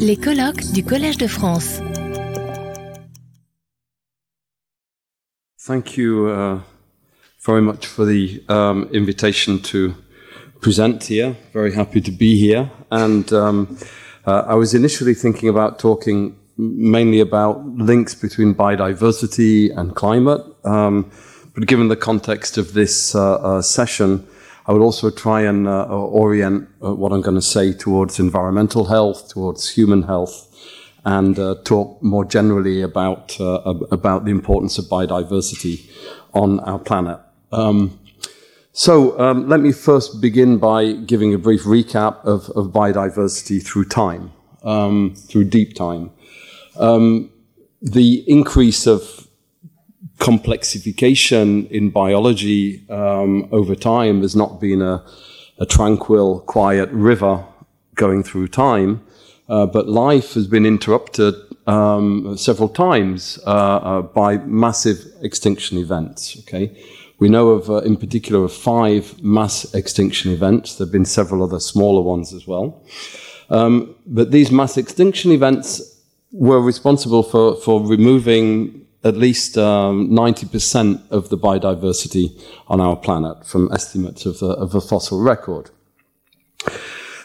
Les colloques du Collège de France. Thank you uh, very much for the um, invitation to present here. Very happy to be here. And um, uh, I was initially thinking about talking mainly about links between biodiversity and climate. Um, but given the context of this uh, uh session, I would also try and uh, orient uh, what I'm going to say towards environmental health, towards human health, and uh, talk more generally about uh, about the importance of biodiversity on our planet. Um, so um, let me first begin by giving a brief recap of, of biodiversity through time, um, through deep time. Um, the increase of complexification in biology um, over time has not been a, a, tranquil, quiet river going through time, uh, but life has been interrupted um, several times uh, uh, by massive extinction events. Okay, we know of, uh, in particular, of five mass extinction events. There have been several other smaller ones as well. Um, but these mass extinction events were responsible for, for removing at least um, 90% of the biodiversity on our planet from estimates of the, of the fossil record.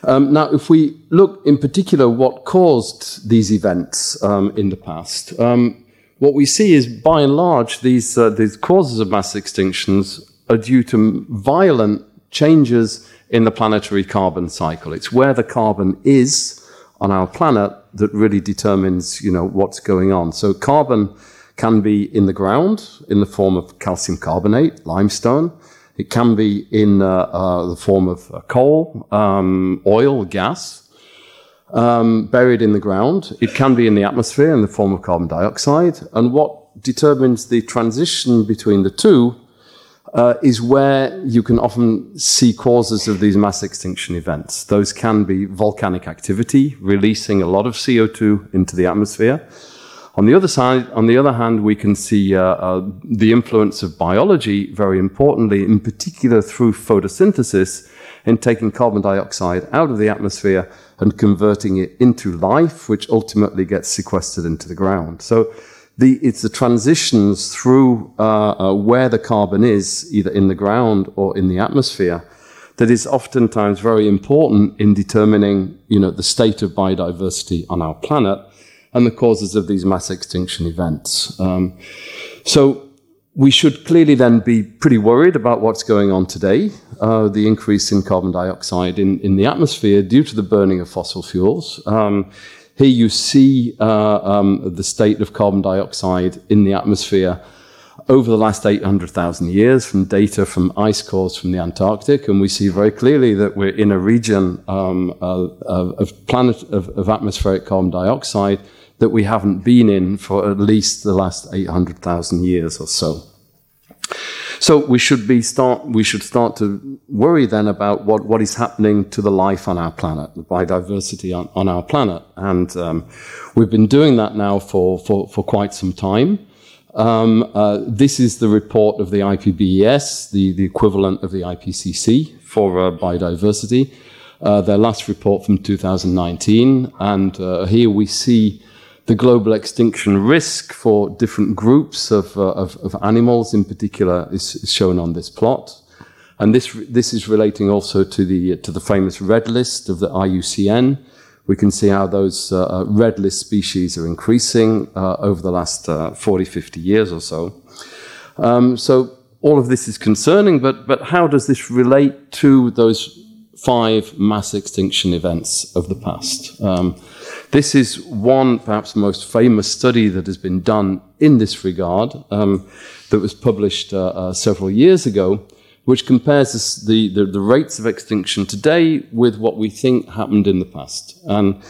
Um, now, if we look in particular what caused these events um, in the past, um, what we see is by and large these, uh, these causes of mass extinctions are due to violent changes in the planetary carbon cycle. It's where the carbon is on our planet that really determines, you know, what's going on. So carbon can be in the ground in the form of calcium carbonate, limestone. It can be in uh, uh, the form of uh, coal, um, oil, gas, um, buried in the ground. It can be in the atmosphere in the form of carbon dioxide. And what determines the transition between the two uh, is where you can often see causes of these mass extinction events. Those can be volcanic activity, releasing a lot of CO2 into the atmosphere. On the other side, on the other hand, we can see uh, uh, the influence of biology very importantly, in particular through photosynthesis, in taking carbon dioxide out of the atmosphere and converting it into life, which ultimately gets sequestered into the ground. So the, it's the transitions through uh, uh, where the carbon is, either in the ground or in the atmosphere, that is oftentimes very important in determining, you know, the state of biodiversity on our planet and the causes of these mass extinction events. Um, so we should clearly then be pretty worried about what's going on today, uh, the increase in carbon dioxide in, in the atmosphere due to the burning of fossil fuels. Um, here you see uh, um, the state of carbon dioxide in the atmosphere over the last 800,000 years from data from ice cores from the Antarctic, and we see very clearly that we're in a region um, of, of, planet of, of atmospheric carbon dioxide that we haven't been in for at least the last 800,000 years or so. So we should be start we should start to worry then about what, what is happening to the life on our planet, the biodiversity on, on our planet, and um, we've been doing that now for for, for quite some time. Um, uh, this is the report of the IPBES, the, the equivalent of the IPCC for uh, biodiversity. Uh, their last report from 2019, and uh, here we see the global extinction risk for different groups of, uh, of, of, animals in particular is, is, shown on this plot. And this, this is relating also to the, to the famous red list of the IUCN. We can see how those uh, uh, red list species are increasing uh, over the last uh, 40, 50 years or so. Um, so all of this is concerning, but, but how does this relate to those five mass extinction events of the past? Um, this is one, perhaps the most famous study that has been done in this regard um, that was published uh, uh, several years ago, which compares the, the, the, rates of extinction today with what we think happened in the past. And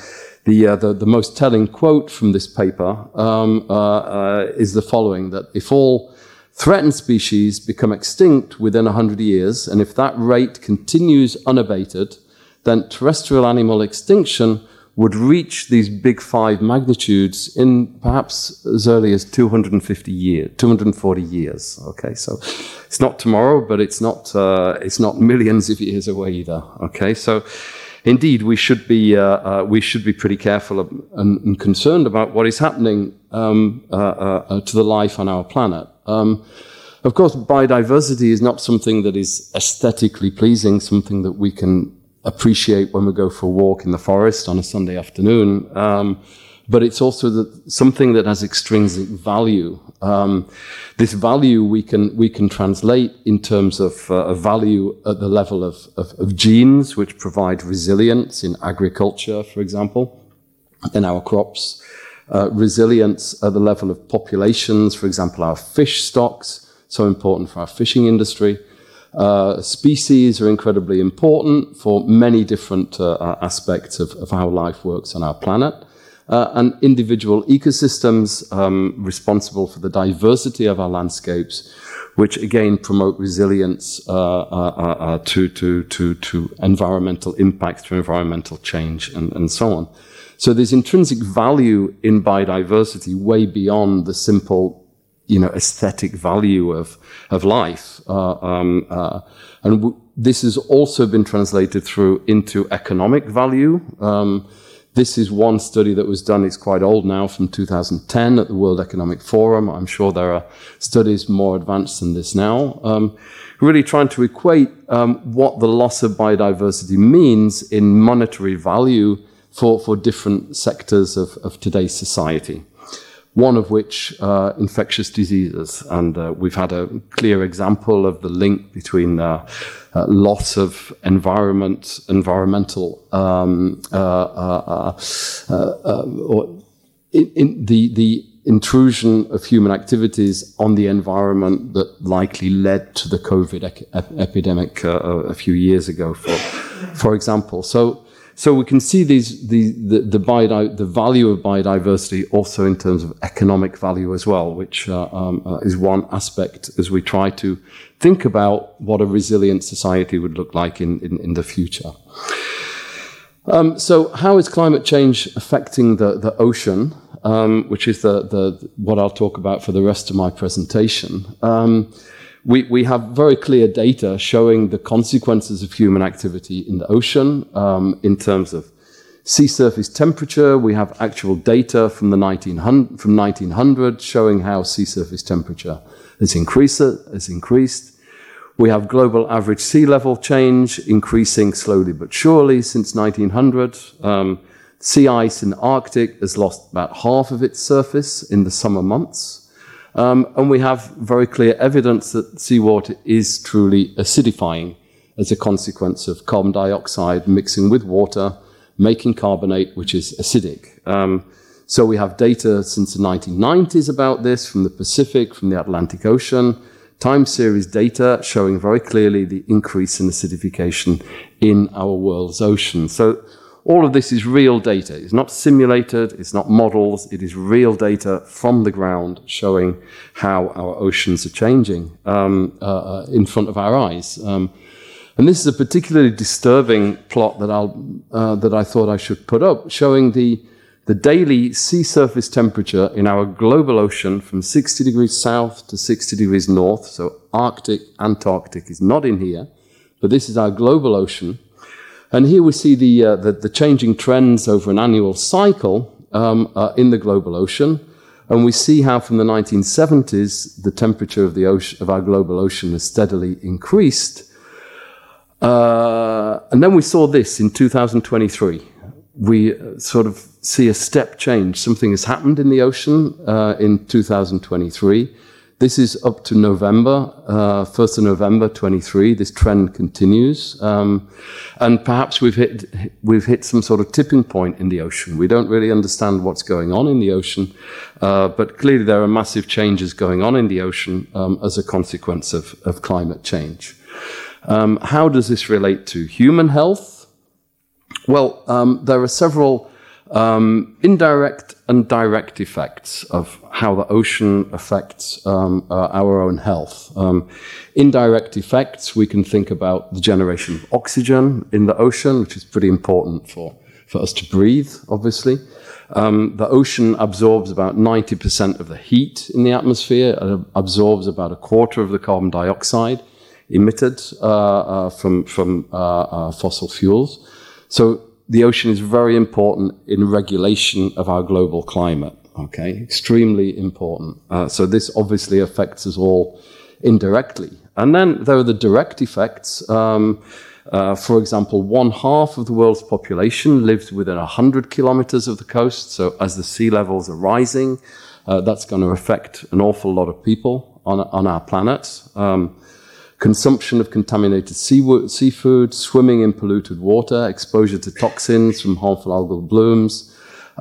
the, uh, the, the, most telling quote from this paper um, uh, uh, is the following that if all threatened species become extinct within 100 years, and if that rate continues unabated, then terrestrial animal extinction would reach these big five magnitudes in perhaps as early as 250 years, 240 years. Okay, so it's not tomorrow, but it's not uh, it's not millions of years away either. Okay, so indeed, we should be uh, uh, we should be pretty careful and, and, concerned about what is happening um, uh, uh, to the life on our planet. Um, of course, biodiversity is not something that is aesthetically pleasing, something that we can appreciate when we go for a walk in the forest on a Sunday afternoon. Um, but it's also the, something that has extrinsic value. Um, this value we can we can translate in terms of uh, a value at the level of, of, of, genes, which provide resilience in agriculture, for example, in our crops. Uh, resilience at the level of populations, for example, our fish stocks, so important for our fishing industry. Uh, species are incredibly important for many different uh, aspects of, of, how life works on our planet. Uh, and individual ecosystems um, responsible for the diversity of our landscapes, which again promote resilience uh, uh, to, to, to, to environmental impacts, to environmental change, and, and so on. So there's intrinsic value in biodiversity way beyond the simple you know, aesthetic value of, of life. Uh, um, uh, and w- this has also been translated through into economic value. Um, this is one study that was done, it's quite old now, from 2010 at the World Economic Forum. I'm sure there are studies more advanced than this now. Um, really trying to equate um, what the loss of biodiversity means in monetary value for, for different sectors of, of today's society one of which uh, infectious diseases. And uh, we've had a clear example of the link between uh, uh loss of environment, environmental, um, uh, uh, or in, in the, the intrusion of human activities on the environment that likely led to the COVID ep- epidemic a few years ago, for, for example. So so we can see these, the, the, the, biodi- the, value of biodiversity also in terms of economic value as well, which uh, um, uh, is one aspect as we try to think about what a resilient society would look like in, in, in the future. Um, so, how is climate change affecting the, the ocean, um, which is the, the, what I'll talk about for the rest of my presentation? We, we have very clear data showing the consequences of human activity in the ocean um, in terms of sea surface temperature. We have actual data from the 1900, from 1900 showing how sea surface temperature has increased. Has increased. We have global average sea level change increasing slowly but surely since 1900. Um, sea ice in the Arctic has lost about half of its surface in the summer months. Um, and we have very clear evidence that seawater is truly acidifying as a consequence of carbon dioxide mixing with water, making carbonate, which is acidic. Um, so we have data since the 1990s about this from the Pacific, from the Atlantic Ocean, time series data showing very clearly the increase in acidification in our world's ocean. So all of this is real data. It's not simulated, it's not models, it is real data from the ground showing how our oceans are changing um, uh, uh, in front of our eyes. Um, and this is a particularly disturbing plot that, I'll, uh, that I thought I should put up, showing the, the daily sea surface temperature in our global ocean from 60 degrees south to 60 degrees north. So Arctic, Antarctic is not in here, but this is our global ocean. And here we see the, uh, the, the, changing trends over an annual cycle um, uh, in the global ocean. And we see how from the 1970s, the temperature of, the ocean, of our global ocean has steadily increased. Uh, and then we saw this in 2023. We uh, sort of see a step change. Something has happened in the ocean uh, in 2023 this is up to November, uh, 1st of November 23. This trend continues. Um, and perhaps we've hit, we've hit some sort of tipping point in the ocean. We don't really understand what's going on in the ocean, uh, but clearly there are massive changes going on in the ocean um, as a consequence of, of climate change. Um, how does this relate to human health? Well, um, there are several um, indirect and direct effects of how the ocean affects um, uh, our own health. Um, indirect effects, we can think about the generation of oxygen in the ocean, which is pretty important for, for us to breathe, obviously. Um, the ocean absorbs about 90% of the heat in the atmosphere, it absorbs about a quarter of the carbon dioxide emitted uh, uh, from, from uh, uh, fossil fuels. So the ocean is very important in regulation of our global climate. Okay, extremely important. Uh, so this obviously affects us all indirectly. And then there are the direct effects. Um, uh, for example, one half of the world's population lives within 100 kilometers of the coast. So as the sea levels are rising, uh, that's going to affect an awful lot of people on, on our planet. Um, consumption of contaminated seafood, swimming in polluted water, exposure to toxins from harmful algal blooms,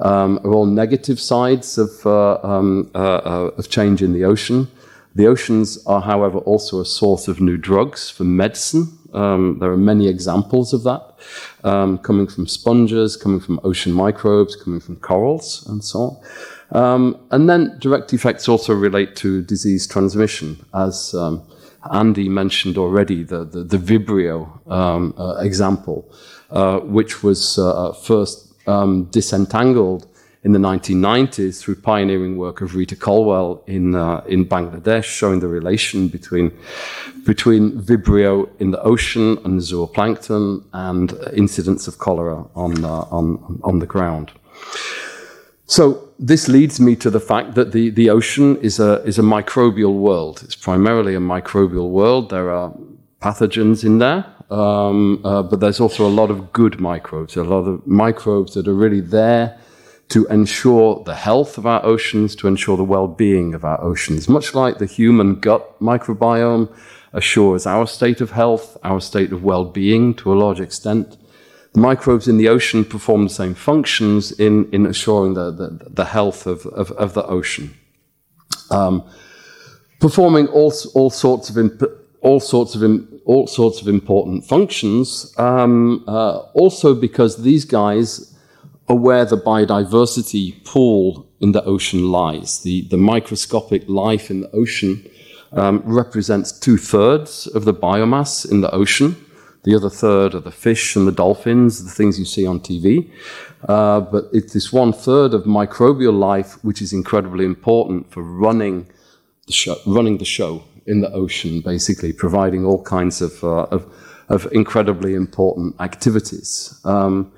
um, are all negative sides of, uh, um, uh, uh, of change in the ocean. The oceans are, however, also a source of new drugs for medicine. Um, there are many examples of that, um, coming from sponges, coming from ocean microbes, coming from corals, and so on. Um, and then direct effects also relate to disease transmission, as um, Andy mentioned already the, the, the Vibrio um, uh, example, uh, which was uh, first um, disentangled in the 1990s through pioneering work of Rita Colwell in, uh, in Bangladesh, showing the relation between, between Vibrio in the ocean and zooplankton and incidents of cholera on, uh, on, on the ground. So this leads me to the fact that the, the ocean is a, is a microbial world. It's primarily a microbial world. There are pathogens in there, um, uh, but there's also a lot of good microbes, a lot of microbes that are really there to ensure the health of our oceans, to ensure the well-being of our oceans. Much like the human gut microbiome assures our state of health, our state of well-being to a large extent, the microbes in the ocean perform the same functions in, in assuring the, the, the health of, of, of, the ocean. Um, performing all, all sorts of imp- all sorts of all sorts of important functions. Um, uh, also, because these guys are where the biodiversity pool in the ocean lies. The the microscopic life in the ocean um, represents two thirds of the biomass in the ocean. The other third are the fish and the dolphins, the things you see on TV. Uh, but it's this one third of microbial life which is incredibly important for running the show, running the show in the ocean, basically providing all kinds of, uh, of, of, incredibly important activities. Um,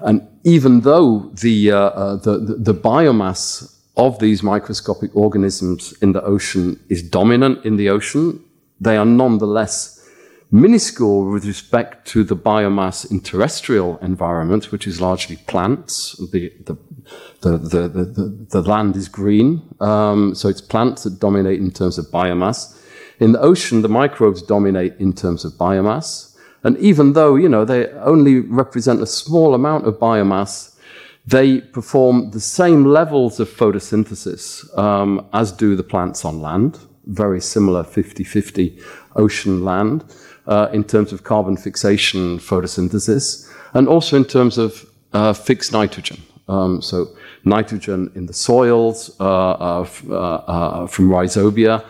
and even though the, uh, uh the, the, the biomass of these microscopic organisms in the ocean is dominant in the ocean, they are nonetheless minuscule with respect to the biomass in terrestrial environment, which is largely plants. The, the, the, the, the, the land is green, um, so it's plants that dominate in terms of biomass. In the ocean, the microbes dominate in terms of biomass. And even though, you know, they only represent a small amount of biomass, they perform the same levels of photosynthesis um, as do the plants on land, very similar 50 50 ocean land uh, in terms of carbon fixation photosynthesis, and also in terms of uh, fixed nitrogen. Um, so nitrogen in the soils uh, uh, uh from rhizobia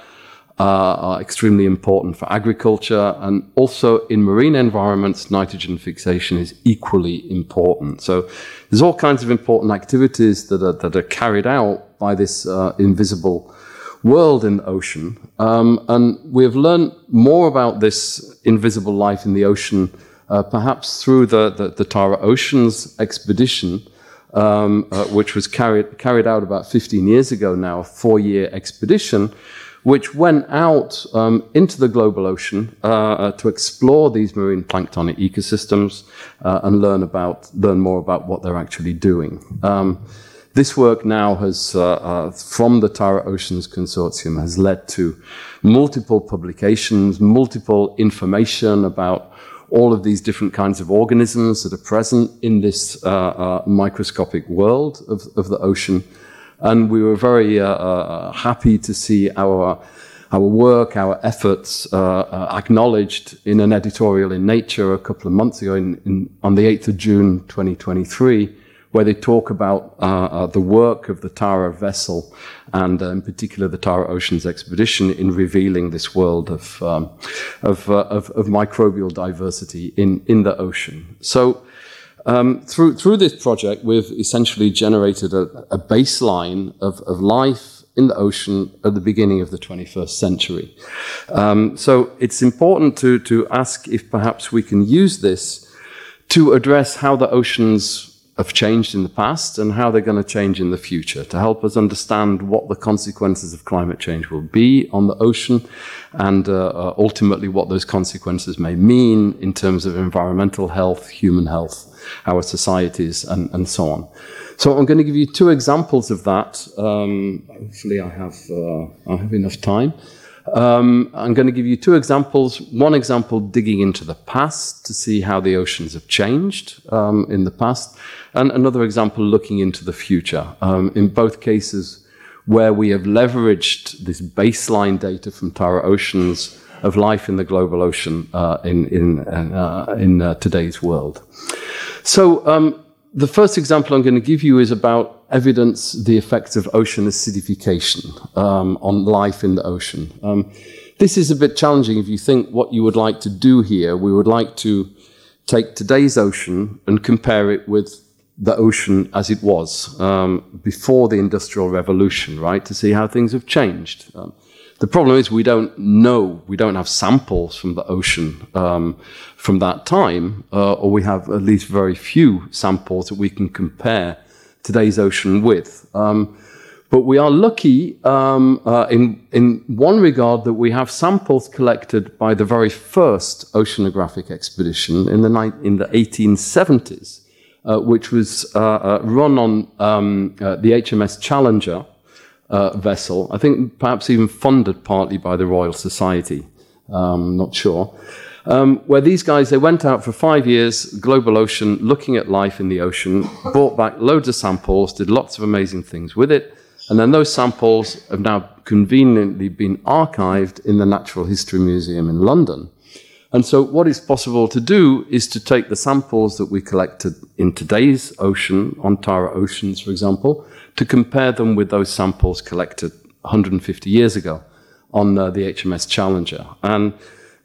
are extremely important for agriculture, and also in marine environments, nitrogen fixation is equally important. So there's all kinds of important activities that are, that are carried out by this invisible world in the ocean. Um, and we have learned more about this invisible life in the ocean, uh, perhaps through the, the, the, Tara Oceans expedition, um, uh, which was carried, carried out about 15 years ago now, a four year expedition, which went out um, into the global ocean uh, uh to explore these marine planktonic ecosystems uh, and learn, about, learn more about what they're actually doing. This work now has, uh, uh, from the Tara Oceans Consortium, has led to multiple publications, multiple information about all of these different kinds of organisms that are present in this uh, uh, microscopic world of, of, the ocean. And we were very uh, uh, happy to see our, our work, our efforts acknowledged in an editorial in Nature a couple of months ago, in, in, on the 8th of June 2023 where they talk about uh, uh, the work of the Tara vessel and uh, in particular the Tara Oceans expedition in revealing this world of, um, of, uh, of, of, microbial diversity in, in the ocean. So um, through, through this project, we've essentially generated a, a baseline of, of life in the ocean at the beginning of the 21st century. Um, so it's important to, to ask if perhaps we can use this to address how the oceans have changed in the past and how they're going to change in the future to help us understand what the consequences of climate change will be on the ocean and uh, uh, ultimately what those consequences may mean in terms of environmental health, human health, our societies, and, and so on. So I'm going to give you two examples of that. Um, hopefully, I have uh, I have enough time. Um, I'm going to give you two examples. One example digging into the past to see how the oceans have changed um, in the past, and another example looking into the future. Um, in both cases, where we have leveraged this baseline data from Tara Oceans of life in the global ocean uh, in in uh, in uh, today's world. So um, the first example I'm going to give you is about evidence the effects of ocean acidification um, on life in the ocean. Um, this is a bit challenging if you think what you would like to do here. We would like to take today's ocean and compare it with the ocean as it was um, before the Industrial Revolution, right, to see how things have changed. Um, the problem is we don't know, we don't have samples from the ocean um, from that time, uh, or we have at least very few samples that we can compare today's ocean with. Um, but we are lucky um, uh, in, in one regard that we have samples collected by the very first oceanographic expedition in the, in the 1870s, uh, which was uh, uh, run on um, uh, the HMS Challenger uh, vessel, I think perhaps even funded partly by the Royal Society, um, not sure. Um, where these guys, they went out for five years, global ocean, looking at life in the ocean, brought back loads of samples, did lots of amazing things with it, and then those samples have now conveniently been archived in the Natural History Museum in London. And so, what is possible to do is to take the samples that we collected in today's ocean, on Tara Oceans, for example, to compare them with those samples collected 150 years ago on uh, the HMS Challenger. And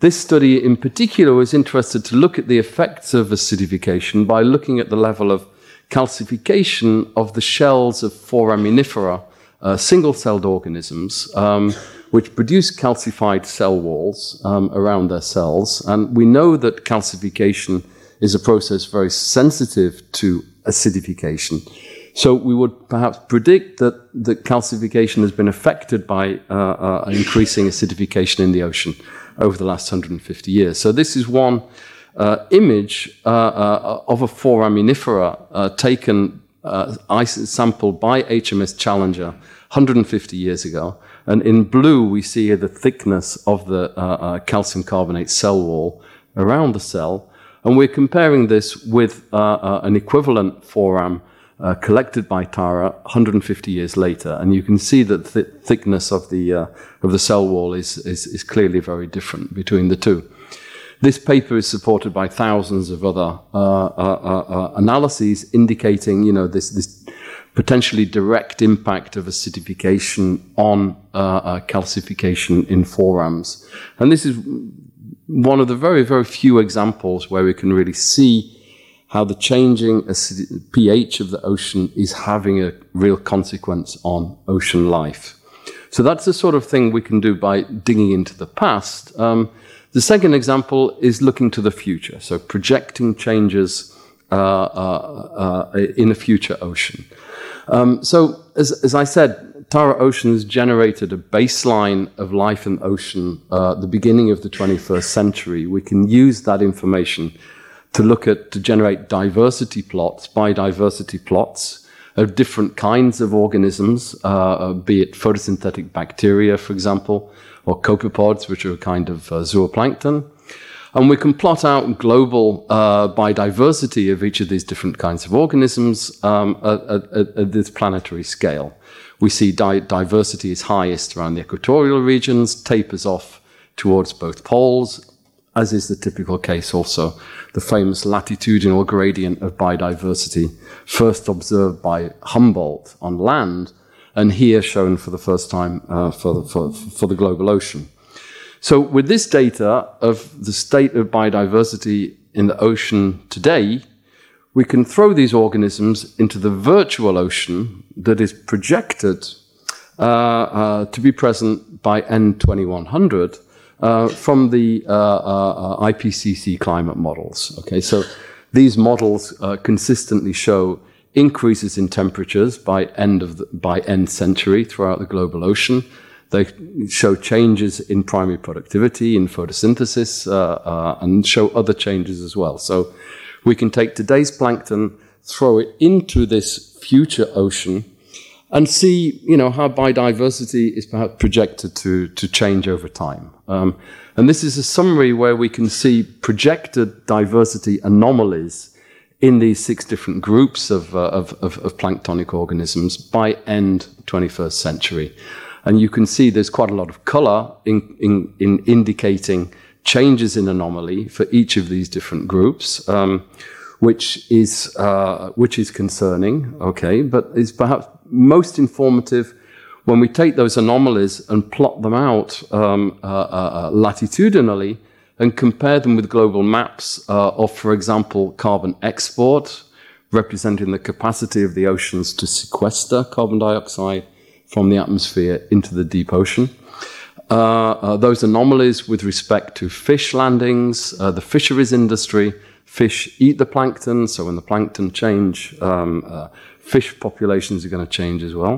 this study in particular was interested to look at the effects of acidification by looking at the level of calcification of the shells of foraminifera, uh, single celled organisms, um, which produce calcified cell walls um, around their cells. And we know that calcification is a process very sensitive to acidification. So we would perhaps predict that the calcification has been affected by uh, uh, increasing acidification in the ocean over the last 150 years. So this is one uh, image uh, uh, of a foraminifera uh, taken, sampled by HMS Challenger 150 years ago. And in blue, we see the thickness of the calcium carbonate cell wall around the cell. And we're comparing this with an equivalent foram uh, collected by Tara 150 years later, and you can see that the thickness of the uh, of the cell wall is, is, is clearly very different between the two. This paper is supported by thousands of other uh, uh, uh, uh analyses indicating, you know, this this potentially direct impact of acidification on calcification in forams, and this is one of the very very few examples where we can really see how the changing pH of the ocean is having a real consequence on ocean life. So that's the sort of thing we can do by digging into the past. Um, the second example is looking to the future, so projecting changes uh, uh, uh, in a future ocean. Um, so, as, as, I said, Tara Oceans generated a baseline of life in ocean uh, at the beginning of the 21st century. We can use that information to look at, to generate diversity plots, biodiversity plots of different kinds of organisms, uh, uh, be it photosynthetic bacteria, for example, or copepods, which are a kind of uh, zooplankton. And we can plot out global uh, biodiversity of each of these different kinds of organisms um, at, at, at, this planetary scale. We see di diversity is highest around the equatorial regions, tapers off towards both poles, as is the typical case also, the famous latitudinal gradient of biodiversity, first observed by Humboldt on land, and here shown for the first time uh, for, the, for, for the global ocean. So, with this data of the state of biodiversity in the ocean today, we can throw these organisms into the virtual ocean that is projected uh, uh, to be present by N2100 uh, from the uh, uh, IPCC climate models. Okay, so these models uh, consistently show increases in temperatures by end of the, by end century throughout the global ocean. They show changes in primary productivity, in photosynthesis, uh, uh, and show other changes as well. So we can take today's plankton, throw it into this future ocean, and see, you know, how biodiversity is perhaps projected to, to change over time. Um, and this is a summary where we can see projected diversity anomalies in these six different groups of, uh, of, of, of, planktonic organisms by end 21st century. And you can see there's quite a lot of color in, in, in indicating changes in anomaly for each of these different groups. Um, which is uh, which is concerning, okay, but is perhaps most informative when we take those anomalies and plot them out um, uh, uh, uh latitudinally and compare them with global maps uh, of, for example, carbon export, representing the capacity of the oceans to sequester carbon dioxide from the atmosphere into the deep ocean. Uh, uh, those anomalies with respect to fish landings, uh, the fisheries industry, fish eat the plankton, so when the plankton change, um, uh, fish populations are going to change as well.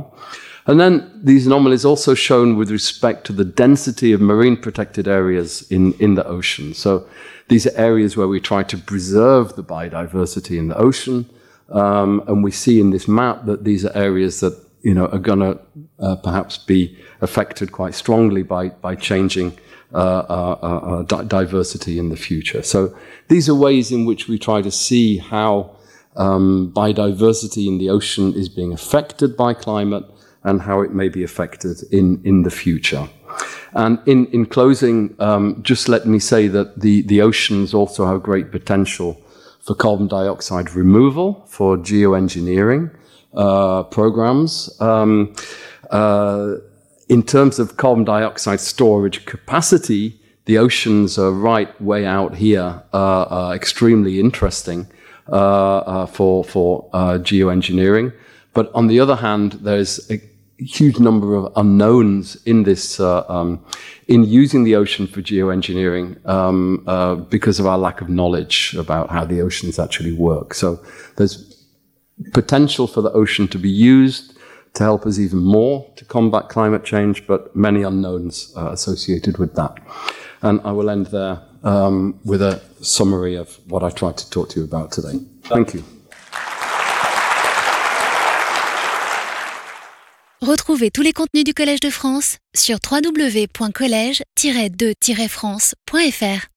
And then these anomalies also shown with respect to the density of marine protected areas in, in the ocean. So these are areas where we try to preserve the biodiversity in the ocean. Um, and we see in this map that these are areas that you know are going to uh, perhaps be affected quite strongly by by changing uh, uh, uh, di- diversity in the future. So these are ways in which we try to see how um, biodiversity in the ocean is being affected by climate and how it may be affected in, in the future. And in, in closing, um, just let me say that the, the oceans also have great potential for carbon dioxide removal, for geoengineering uh, programs. Um, uh, in terms of carbon dioxide storage capacity, the oceans are right way out here, uh, extremely interesting. Uh, uh, for for uh, geoengineering. But on the other hand, there's a huge number of unknowns in this um, in using the ocean for geoengineering um, because of our lack of knowledge about how the oceans actually work. So there's potential for the ocean to be used to help us even more to combat climate change, but many unknowns uh, associated with that. And I will end there um, with a summary of what I tried to talk to you about today. Thank you. Retrouvez tous les contenus du Collège de France sur www.colège-2-france.fr.